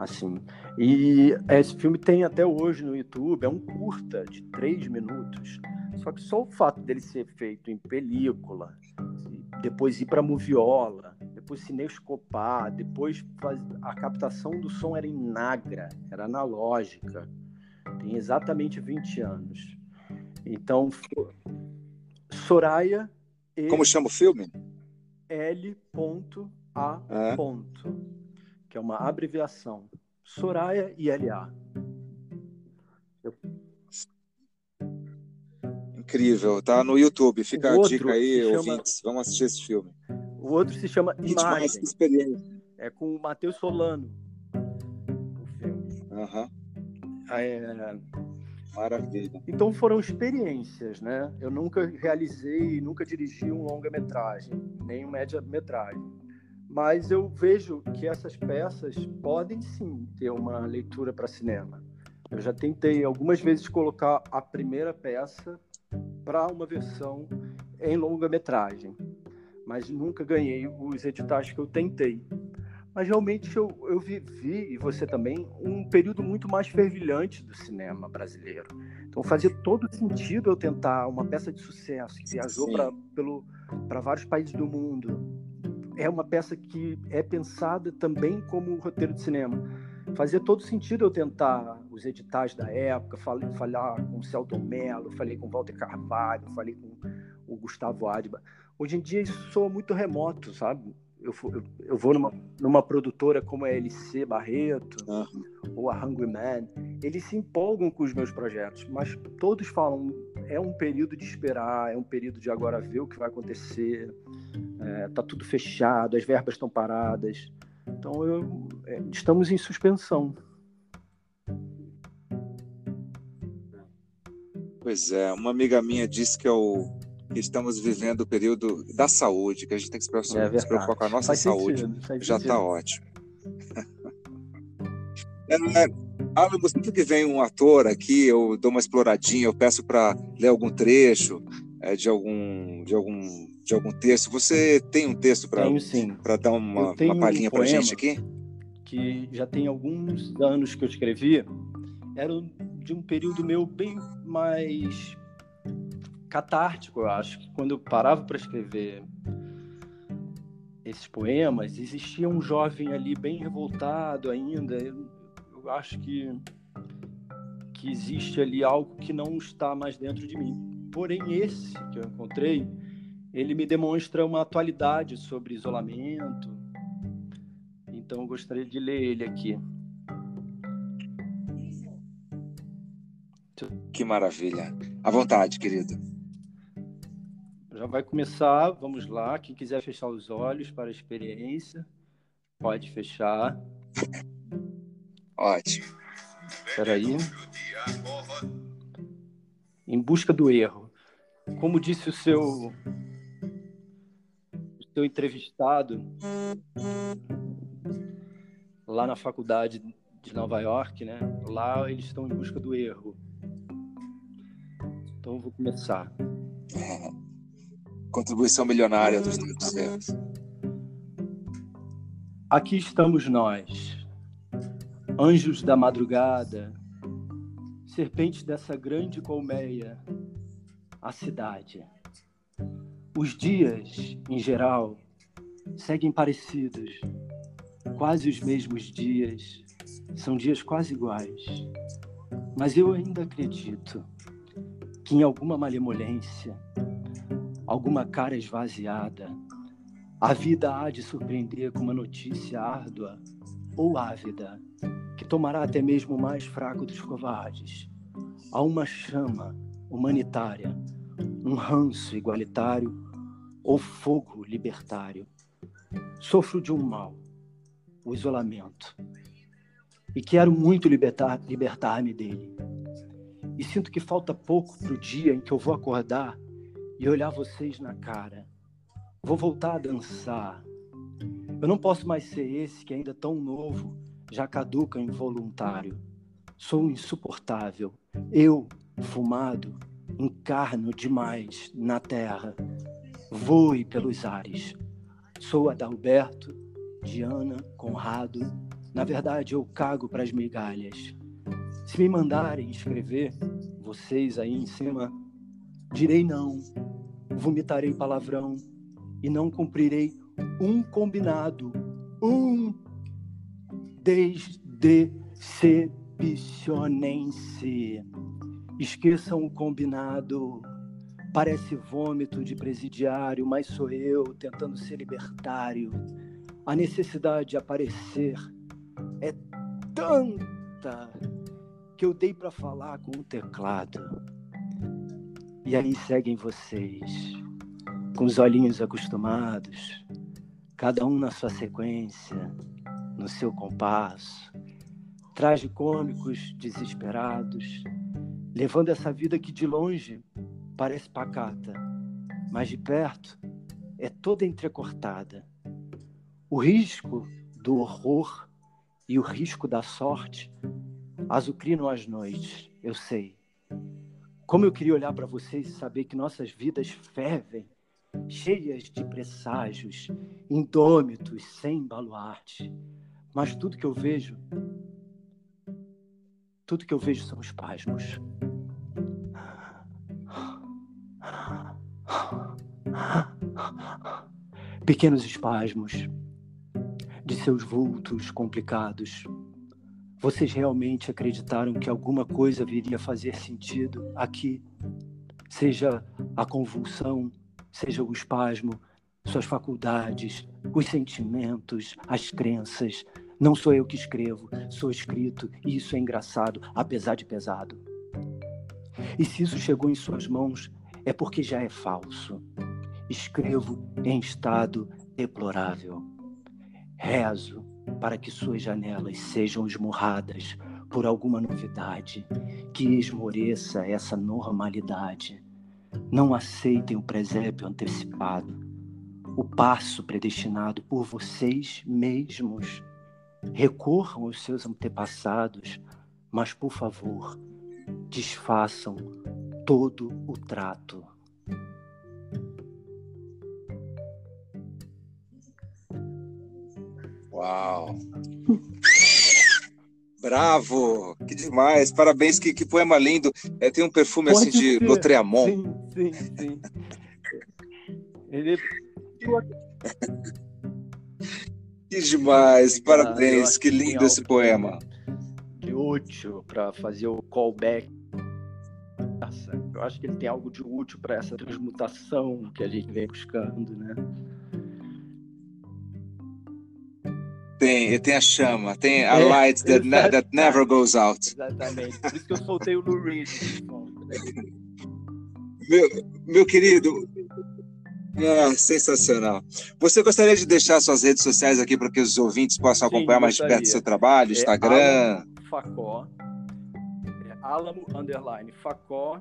assim. E esse filme tem até hoje no YouTube, é um curta de três minutos. Só que só o fato dele ser feito em película, depois ir para moviola, depois cinescopar, depois a captação do som era em Nagra, era analógica. Tem exatamente 20 anos. Então, Soraya e Como chama o filme? L.A. É que é uma abreviação. Soraya e LA. Eu... Incrível, tá no YouTube. Fica a dica aí, ouvintes. Chama... Vamos assistir esse filme. O outro se chama Imagem. É com o Matheus Solano. O filme. Aham. Uhum. É... Maravilha. Então foram experiências, né? Eu nunca realizei, nunca dirigi um longa-metragem, nem um média-metragem mas eu vejo que essas peças podem sim ter uma leitura para cinema. Eu já tentei algumas vezes colocar a primeira peça para uma versão em longa-metragem, mas nunca ganhei os editais que eu tentei. Mas realmente eu, eu vivi, e você também, um período muito mais fervilhante do cinema brasileiro. Então fazia todo sentido eu tentar uma peça de sucesso que viajou para vários países do mundo, é uma peça que é pensada também como roteiro de cinema. Fazia todo sentido eu tentar os editais da época, falei, falar com o Celton Mello, falei com o Walter Carvalho, falei com o Gustavo Adba. Hoje em dia isso soa muito remoto, sabe? Eu, eu, eu vou numa, numa produtora como a LC Barreto uhum. ou a Hungry Man, eles se empolgam com os meus projetos, mas todos falam é um período de esperar, é um período de agora ver o que vai acontecer é, tá tudo fechado, as verbas estão paradas. Então, eu, é, estamos em suspensão. Pois é, uma amiga minha disse que, eu, que estamos vivendo o período da saúde, que a gente tem que se preocupar, é se preocupar com a nossa faz saúde. Sentido, Já está ótimo. é, Alan, sempre que vem um ator aqui, eu dou uma exploradinha, eu peço para ler algum trecho é, de algum de algum de algum texto. Você tem um texto para dar uma, uma palhinha um para gente aqui? Que já tem alguns anos que eu escrevi. Era de um período meu bem mais catártico, eu acho. Que quando eu parava para escrever esses poemas, existia um jovem ali bem revoltado ainda. Eu, eu acho que que existe ali algo que não está mais dentro de mim. Porém, esse que eu encontrei ele me demonstra uma atualidade sobre isolamento. Então, eu gostaria de ler ele aqui. Que maravilha. À vontade, querido. Já vai começar, vamos lá. Quem quiser fechar os olhos para a experiência, pode fechar. Ótimo. Espera aí. Em busca do erro. Como disse o seu, o seu entrevistado lá na faculdade de Nova York, né? Lá eles estão em busca do erro. Então eu vou começar. Contribuição milionária dos negros. Aqui estamos nós, anjos da madrugada, serpentes dessa grande colmeia, a cidade. Os dias, em geral, seguem parecidos, quase os mesmos dias, são dias quase iguais. Mas eu ainda acredito que em alguma malemolência, alguma cara esvaziada, a vida há de surpreender com uma notícia árdua ou ávida, que tomará até mesmo o mais fraco dos covardes. Há uma chama humanitária, um ranço igualitário ou fogo libertário. Sofro de um mal, o isolamento, e quero muito libertar, libertar-me dele. E sinto que falta pouco para o dia em que eu vou acordar e olhar vocês na cara. Vou voltar a dançar. Eu não posso mais ser esse que ainda tão novo já caduca involuntário. Sou insuportável. Eu, fumado, encarno demais na terra. Voe pelos ares. Sou Adalberto, Diana, Conrado, na verdade, eu cago para as migalhas. Se me mandarem escrever, vocês aí em cima, direi não, vomitarei palavrão e não cumprirei um combinado, um desdecepcionense. Esqueçam o combinado. Parece vômito de presidiário, mas sou eu tentando ser libertário. A necessidade de aparecer é tanta que eu dei para falar com o teclado. E aí seguem vocês, com os olhinhos acostumados, cada um na sua sequência, no seu compasso, tragicômicos, desesperados, levando essa vida que de longe parece pacata, mas de perto é toda entrecortada. O risco do horror e o risco da sorte azucrinam as noites, eu sei. Como eu queria olhar para vocês e saber que nossas vidas fervem, cheias de presságios, indômitos, sem baluarte. Mas tudo que eu vejo, tudo que eu vejo são espasmos. Pequenos espasmos de seus vultos complicados. Vocês realmente acreditaram que alguma coisa viria a fazer sentido aqui? Seja a convulsão, seja o espasmo, suas faculdades, os sentimentos, as crenças. Não sou eu que escrevo, sou escrito, e isso é engraçado, apesar de pesado. E se isso chegou em suas mãos, é porque já é falso. Escrevo em estado deplorável. Rezo para que suas janelas sejam esmurradas por alguma novidade que esmoreça essa normalidade. Não aceitem o presépio antecipado, o passo predestinado por vocês mesmos. Recorram aos seus antepassados, mas, por favor, desfaçam todo o trato. Uau! Bravo! Que demais! Parabéns, que, que poema lindo. É, tem um perfume Pode assim de ser. Lotreamont. Sim, sim, sim. Ele Que demais! Eu Parabéns! acho Que que tem lindo esse algo poema. de útil para fazer o callback. Nossa, Eu acho que ele tem algo de útil para essa transmutação que a gente vem buscando, né? Tem, tem a chama, tem a É, light that, ne- that never goes out. Exatamente. Por isso que eu soltei o Lou Reed. Meu, meu querido, é, sensacional. Você gostaria de deixar suas redes sociais aqui para que os ouvintes possam Sim, acompanhar mais de perto seu trabalho, Instagram? É Facó, é Alamo underline Facó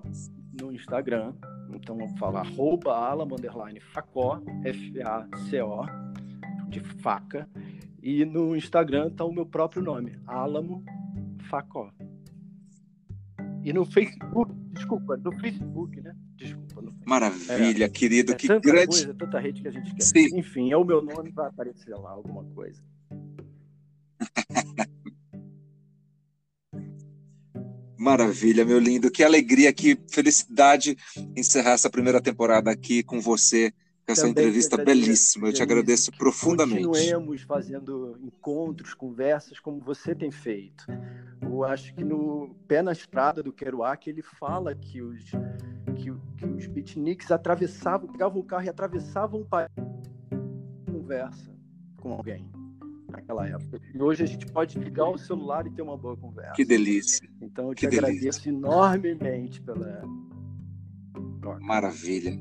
no Instagram. Então vamos falar arroba Alamo underline Facó, F-A-C-O, de faca. E no Instagram está o meu próprio nome, Alamo Facó. E no Facebook, desculpa, no Facebook, né? Desculpa. No Maravilha, é, querido, é que tanta grande. Coisa, tanta rede que a gente quer. Sim. Enfim, é o meu nome, vai aparecer lá alguma coisa. Maravilha, meu lindo. Que alegria, que felicidade encerrar essa primeira temporada aqui com você, essa Também entrevista belíssima. Eu te agradeço profundamente. Continuemos fazendo encontros, conversas como você tem feito. Eu acho que no Pé na Estrada do Kerouac ele fala que os, que, que os beatniks atravessavam, pegavam o carro e atravessavam o país conversa com alguém naquela época. E hoje a gente pode ligar o celular e ter uma boa conversa. Que delícia. Então eu te que agradeço delícia. enormemente pela. Maravilha.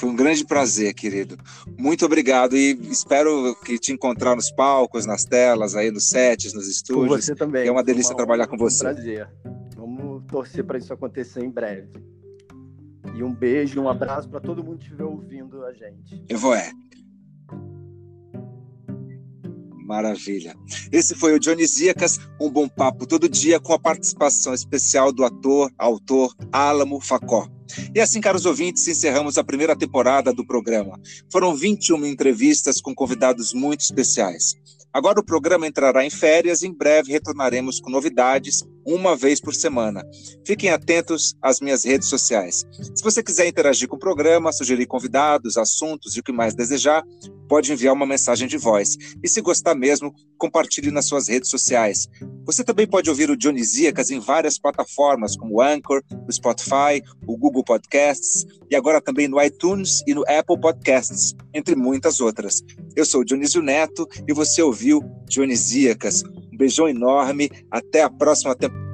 Foi um grande prazer, querido. Muito obrigado e espero que te encontrar nos palcos, nas telas, aí nos sets, nos estúdios. Com você também. É uma delícia uma trabalhar com você. Um prazer. Vamos torcer para isso acontecer em breve. E um beijo, um abraço para todo mundo que estiver ouvindo a gente. Eu vou é. Maravilha. Esse foi o Dionisíacas, um bom papo todo dia com a participação especial do ator, autor Álamo Facó. E assim, caros ouvintes, encerramos a primeira temporada do programa. Foram 21 entrevistas com convidados muito especiais. Agora o programa entrará em férias e em breve retornaremos com novidades uma vez por semana. Fiquem atentos às minhas redes sociais. Se você quiser interagir com o programa, sugerir convidados, assuntos e o que mais desejar, pode enviar uma mensagem de voz. E se gostar mesmo, compartilhe nas suas redes sociais. Você também pode ouvir o Dionisíacas em várias plataformas, como o Anchor, o Spotify, o Google Podcasts e agora também no iTunes e no Apple Podcasts, entre muitas outras. Eu sou Dionísio Neto e você ouviu Dionisíacas. Um beijão enorme, até a próxima temporada.